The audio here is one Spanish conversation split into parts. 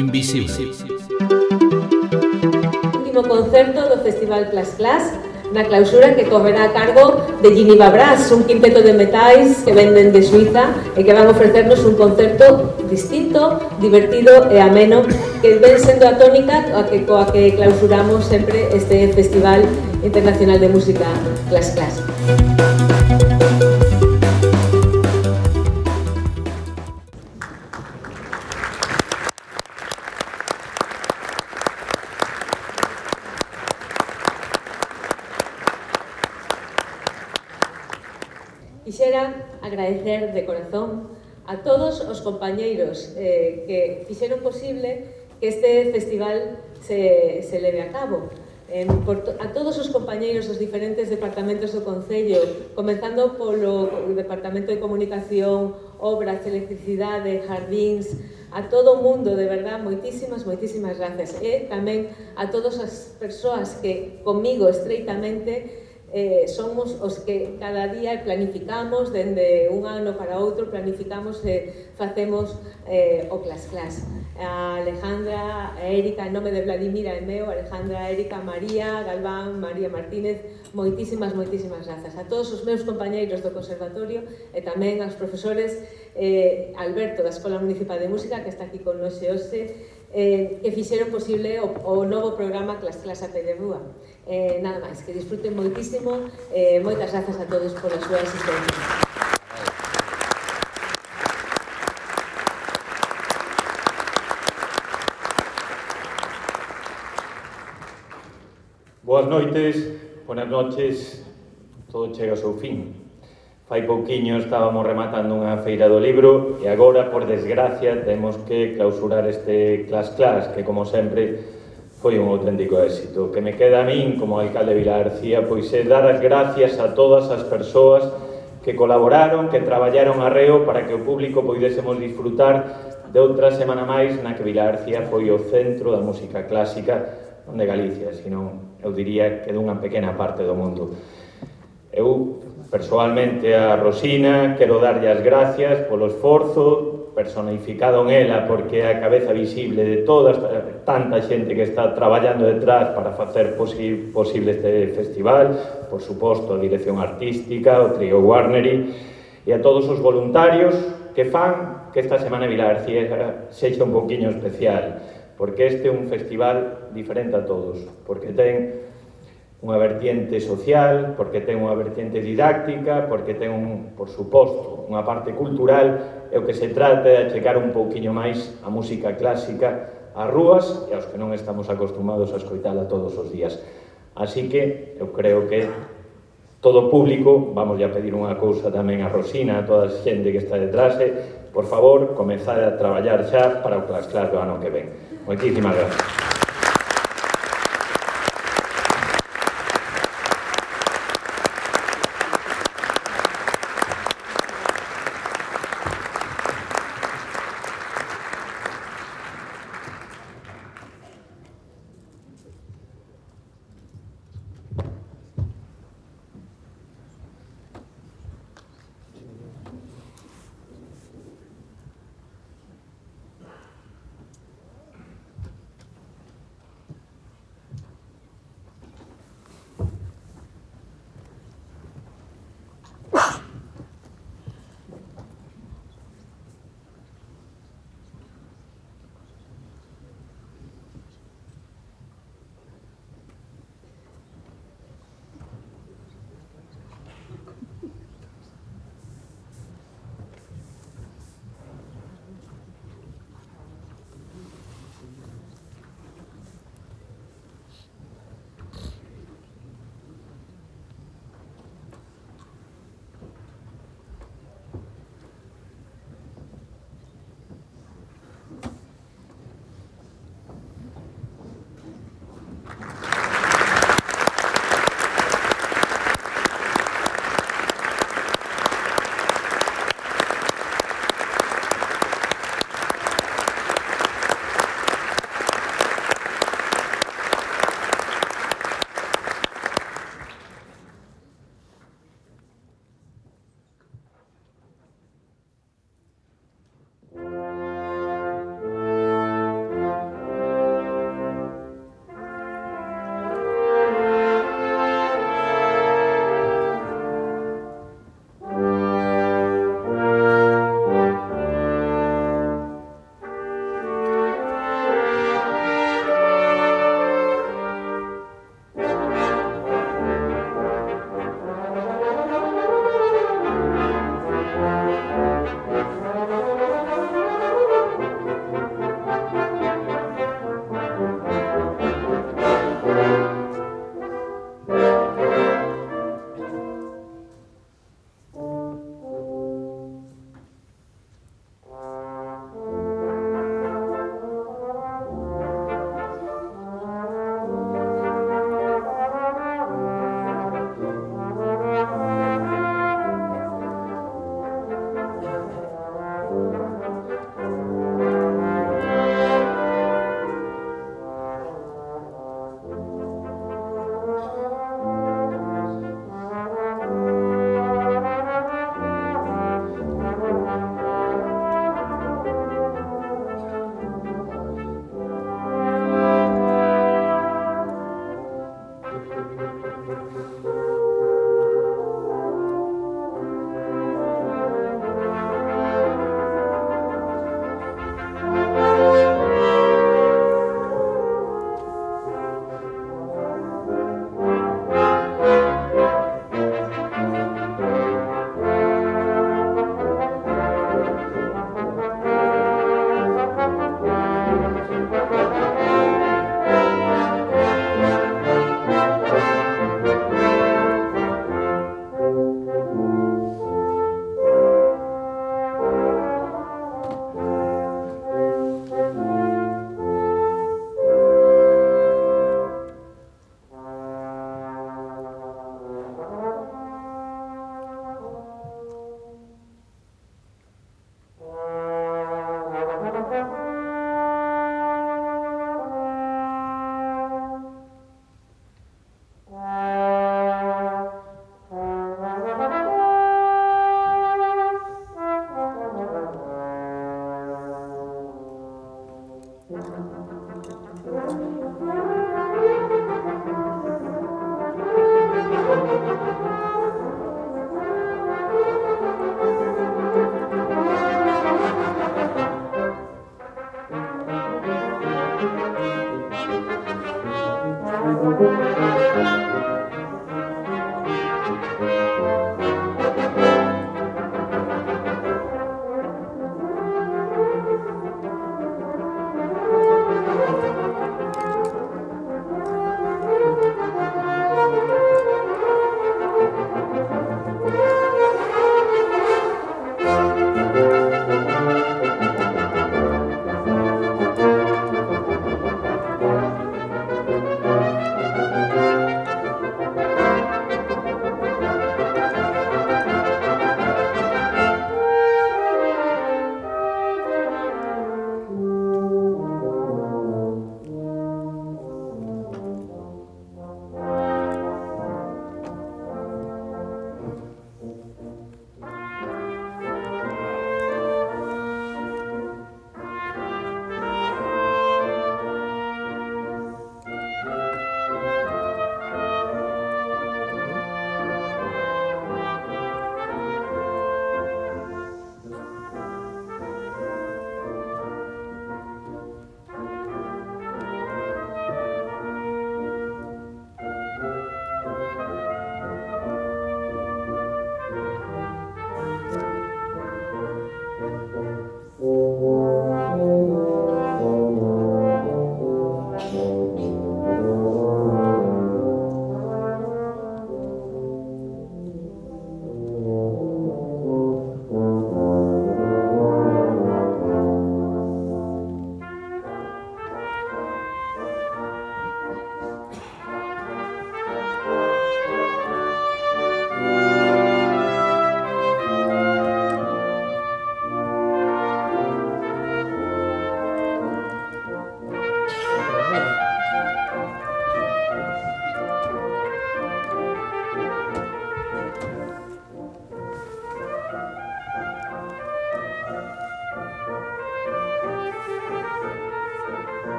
Invisible. Último concerto do Festival Clas Clas na clausura que correrá a cargo de Giniva Brass, un quinteto de metais que venden de Suiza e que van a ofrecernos un concerto distinto, divertido e ameno que ven sendo a tónica a que, que clausuramos sempre este Festival Internacional de Música Clas Clas. Quixera corazón a todos os compañeiros eh, que fixeron posible que este festival se, se leve a cabo. Eh, por to, a todos os compañeiros dos diferentes departamentos do Concello, comenzando polo Departamento de Comunicación, Obras, Electricidade, Jardíns, a todo o mundo, de verdad, moitísimas, moitísimas gracias. E tamén a todas as persoas que comigo estreitamente eh, somos os que cada día planificamos, dende un ano para outro, planificamos e eh, facemos eh, o Clas Clas. A Alejandra, a Erika, en nome de Vladimira e meu, Alejandra, Erika, María, Galván, María Martínez, moitísimas, moitísimas grazas a todos os meus compañeiros do Conservatorio e tamén aos profesores eh, Alberto da Escola Municipal de Música que está aquí con nós e hoxe eh, que fixeron posible o, o novo programa Clas Clas a Pederúa. Rúa eh, nada máis, que disfruten moitísimo, eh, moitas grazas a todos pola súa asistencia Boas noites, buenas noches, todo chega ao seu fin. Fai pouquiño estábamos rematando unha feira do libro e agora, por desgracia, temos que clausurar este Clas Clas, que como sempre foi un auténtico éxito. O que me queda a min como alcalde de Vilagarcía pois é dar as gracias a todas as persoas que colaboraron, que traballaron arreo para que o público poidésemos disfrutar de outra semana máis na que Vilagarcía foi o centro da música clásica non de Galicia, sino eu diría que dunha pequena parte do mundo. Eu personalmente a Rosina quero darlle as gracias polo esforzo, personificado en ela porque é a cabeza visible de toda esta, tanta xente que está traballando detrás para facer posi, posible este festival, por suposto, a dirección artística, o trío Warnery, e a todos os voluntarios que fan que esta Semana Vilarciera sexa un poquinho especial, porque este é un festival diferente a todos, porque ten unha vertiente social, porque ten unha vertiente didáctica, porque ten, un, por suposto, unha parte cultural, e o que se trata de achecar un pouquiño máis a música clásica ás rúas e aos que non estamos acostumados a escoitala todos os días. Así que eu creo que todo o público, vamos a pedir unha cousa tamén a Rosina, a toda a xente que está detrás, por favor, comezade a traballar xa para o Clas Clas do ano que ven. Moitísimas gracias.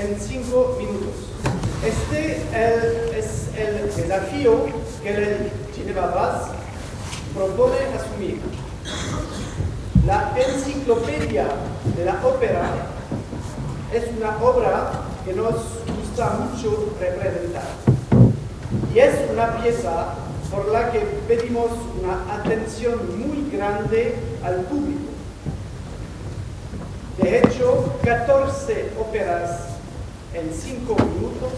En cinco minutos. Este es el desafío que el Geneva Bass propone asumir. La enciclopedia de la ópera es una obra que nos gusta mucho representar. Y es una pieza por la que pedimos una atención muy grande al público. De hecho, 14 óperas en 5 minutos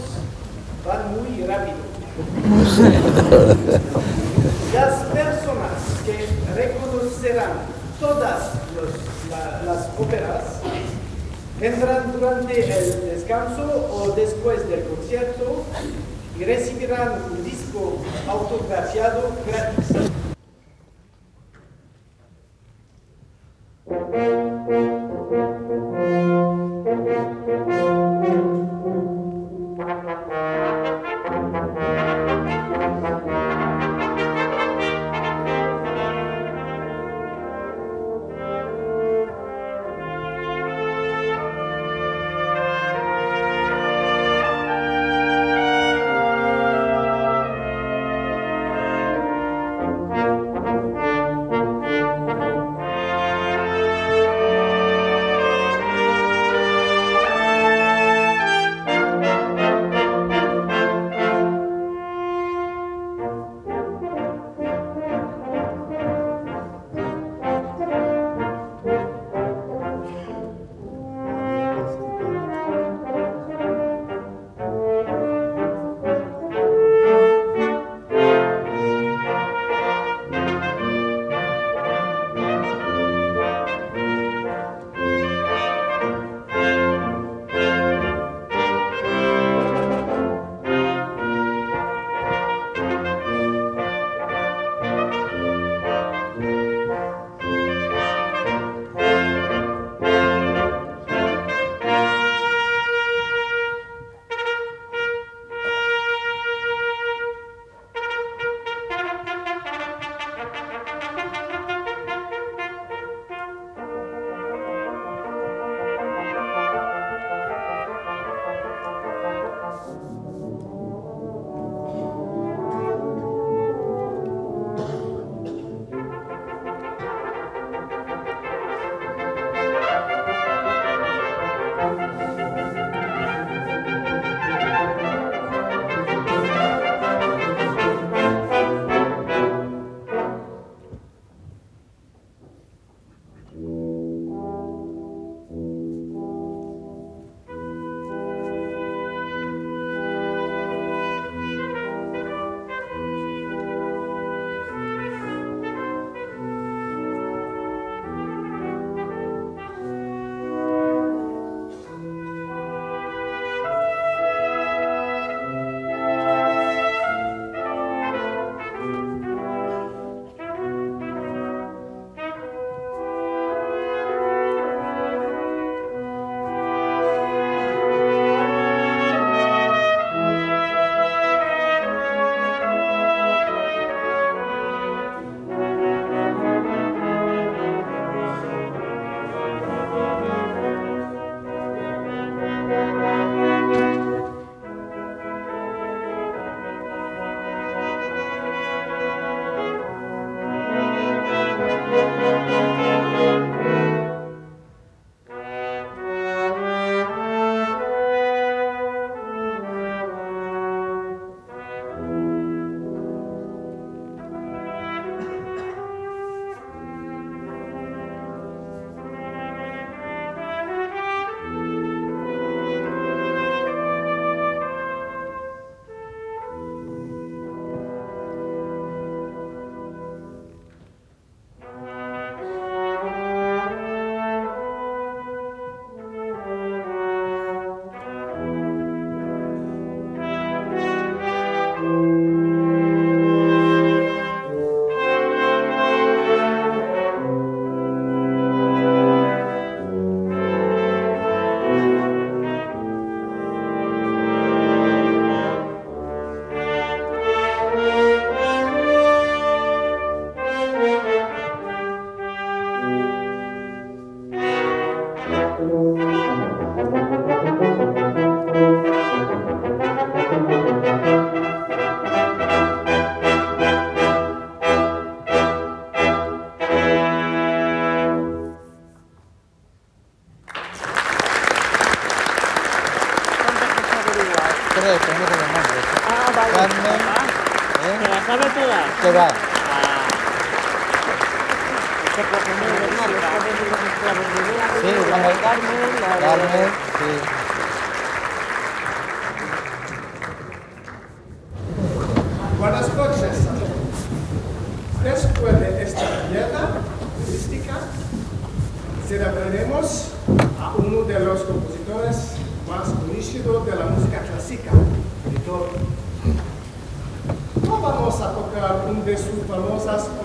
van muy rápido. Las personas que reconocerán todas las óperas vendrán durante el descanso o después del concierto y recibirán un disco autografiado gratis.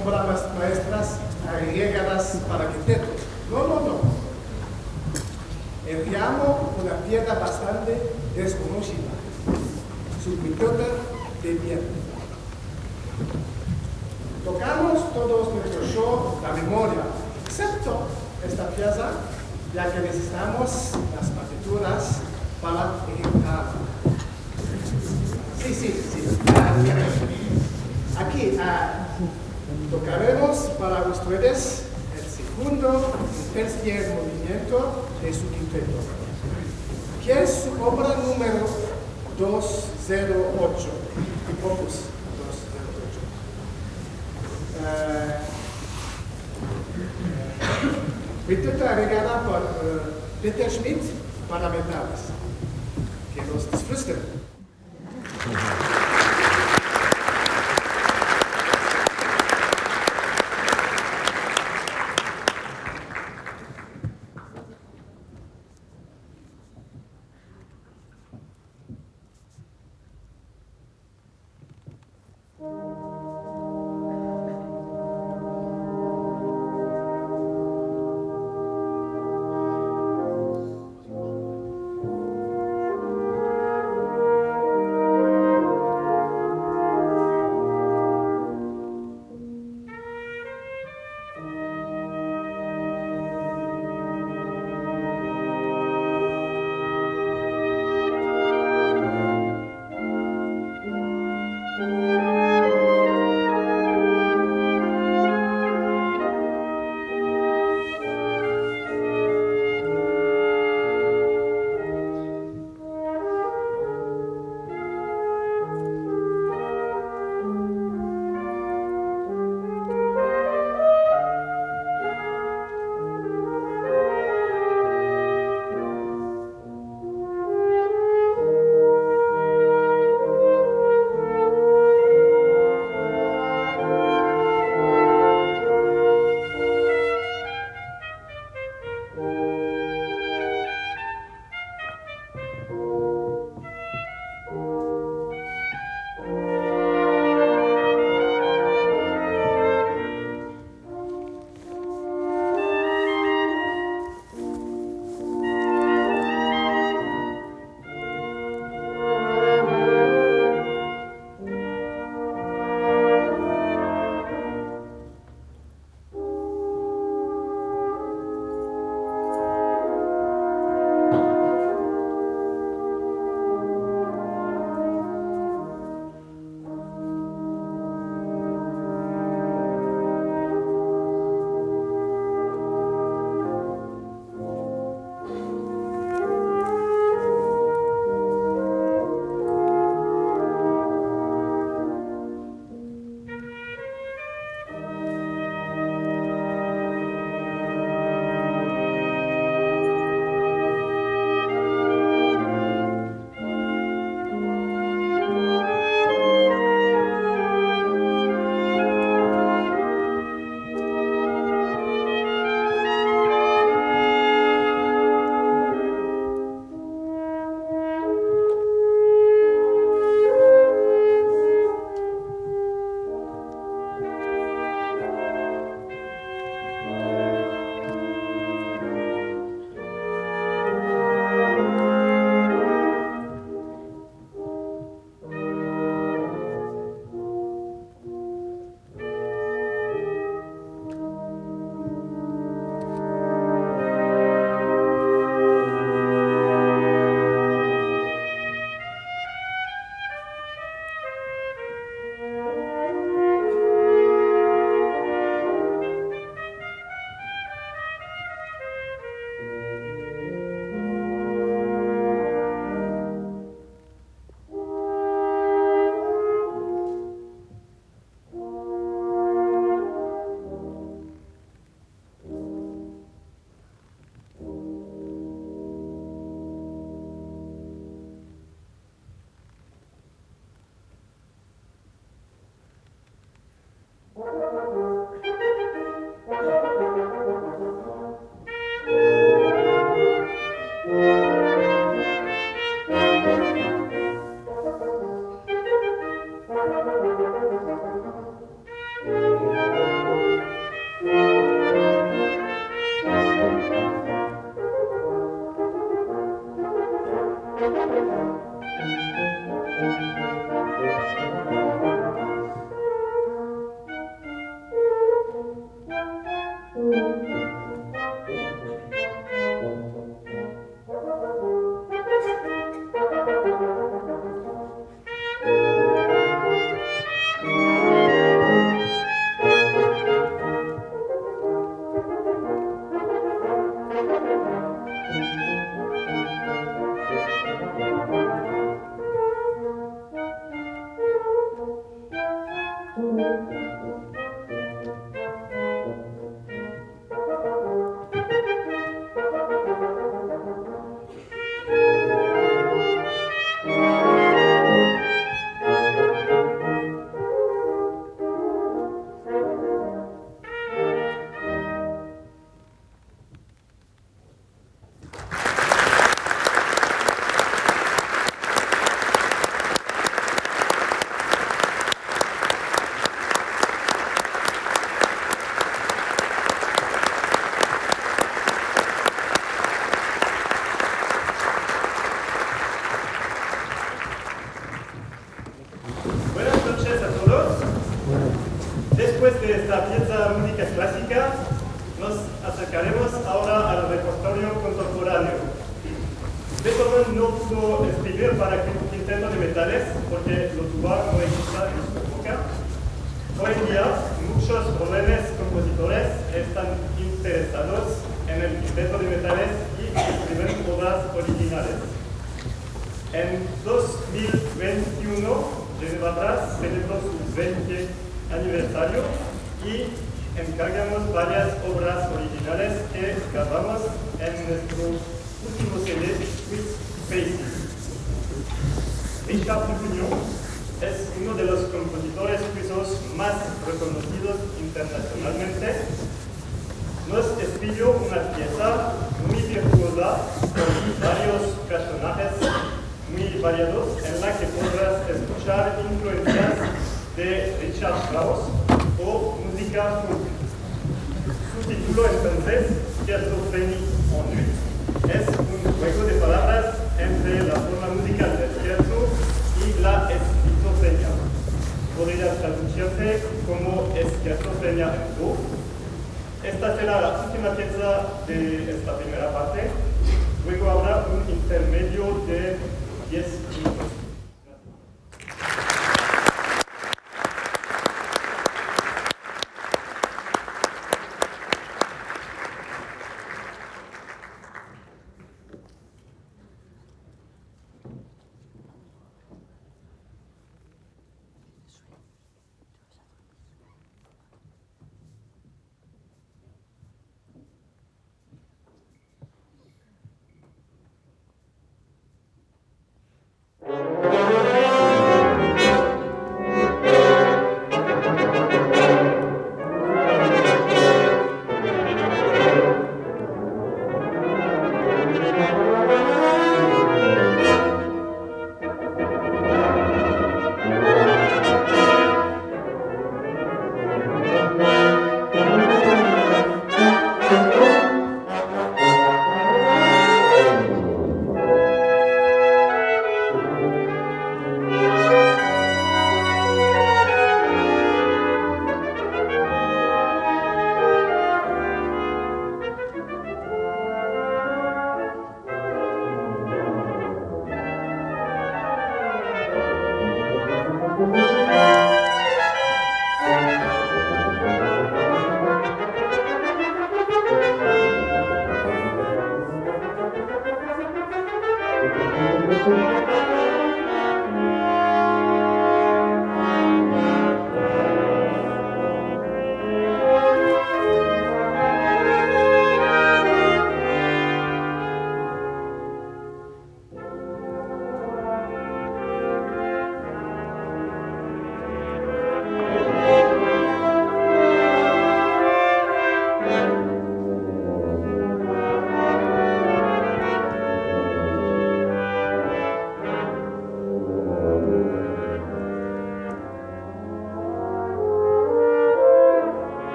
famosas obras maestras agregadas para quinteto. No, no, no. Enviamos una pieza bastante desconocida, su quinteto de piano. Tocamos todos nuestro show la memoria, excepto esta pieza, ya que necesitamos las partituras para ejecutarla. Sí, sí, sí. Ah, Aquí ah, tocaremos para ustedes el segundo y tercer movimiento de su quinteto, que es su obra número 208, opus 208. Eh, Quinteto agregada por eh, Peter Schmidt para metales. Que los disfruten.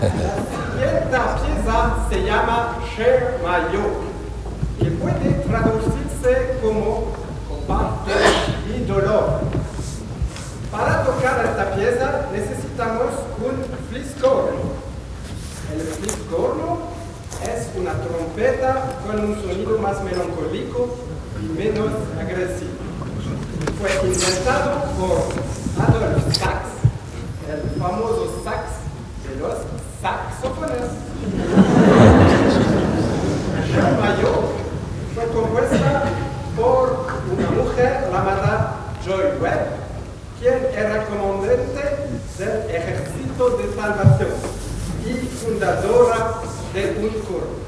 Siguiente pieza se llama Cher Mayo, que puede traducirse como comparte mi dolor. Para tocar esta pieza necesitamos un fliscorno. El fliscorno es una trompeta con un sonido más melancólico y menos agresivo. Fue inventado por Adolf Sax, el famoso saxofones. Jean Mayo fue compuesta por una mujer llamada Joy Webb, quien era comandante del Ejército de Salvación y fundadora de un coro.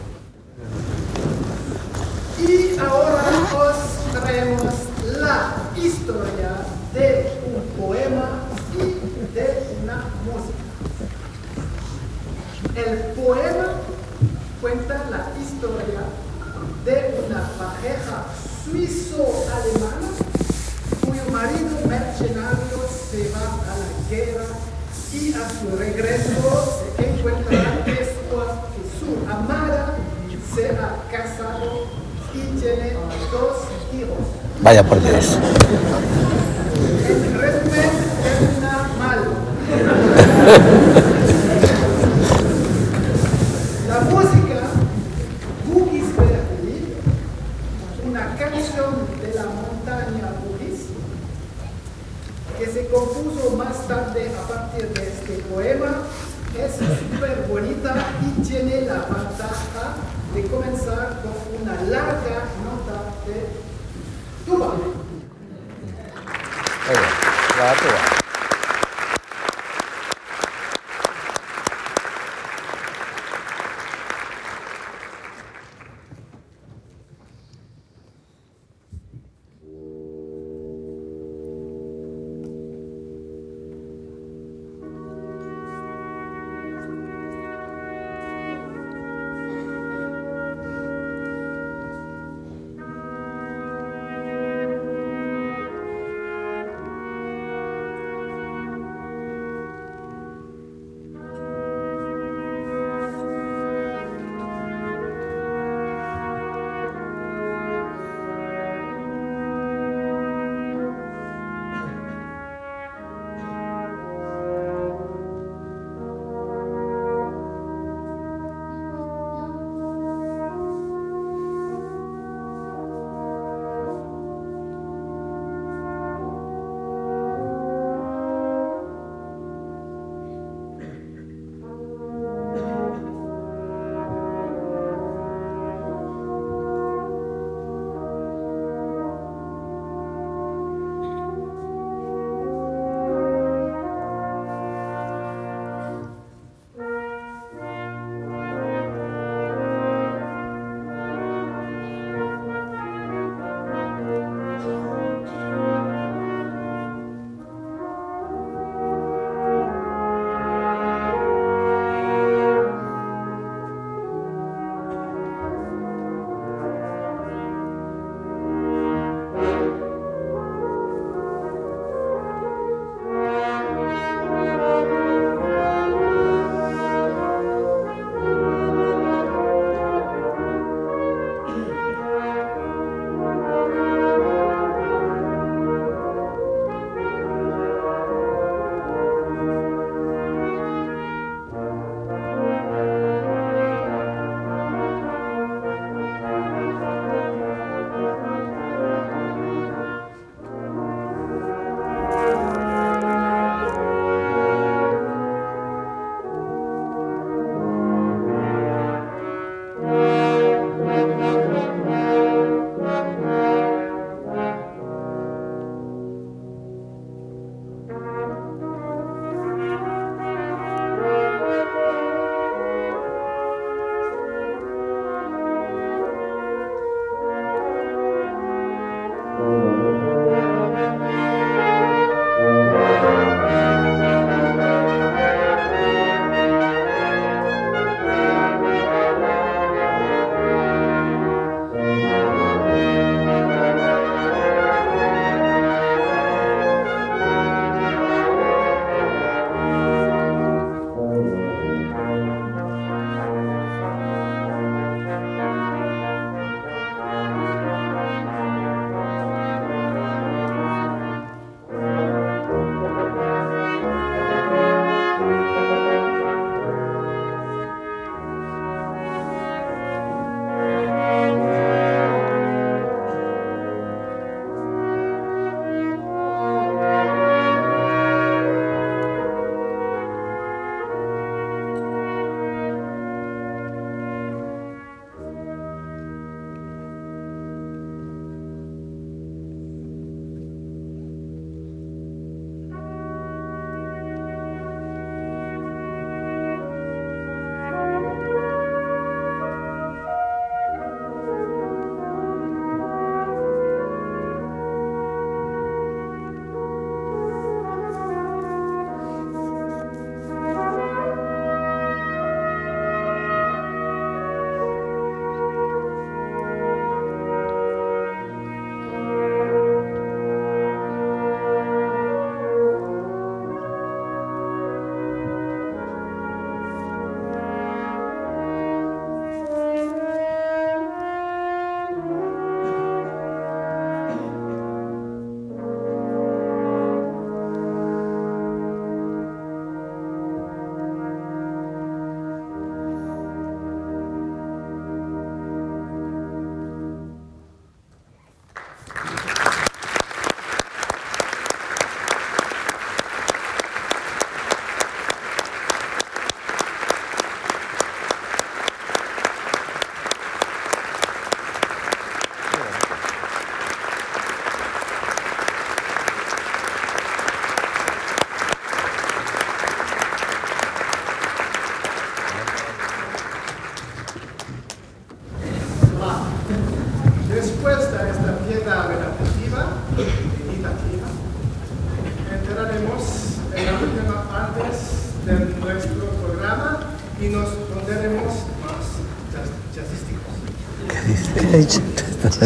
Y ahora os traemos la historia de un poema y de una música. El poema cuenta la historia de una pareja suizo-alemana cuyo marido mercenario se va a la guerra y a su regreso se encuentra después que su amada se ha casado y tiene dos hijos. Vaya por Dios. En resumen, termina mal. La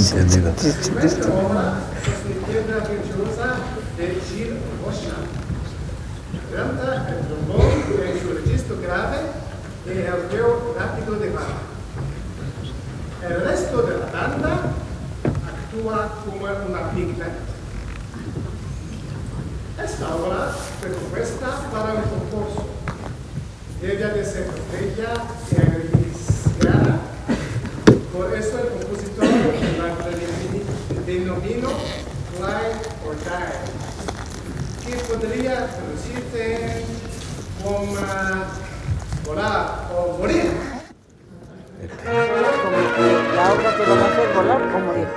是的，是的。consiste en volar o morir. La obra que vamos a hacer es volar o morir.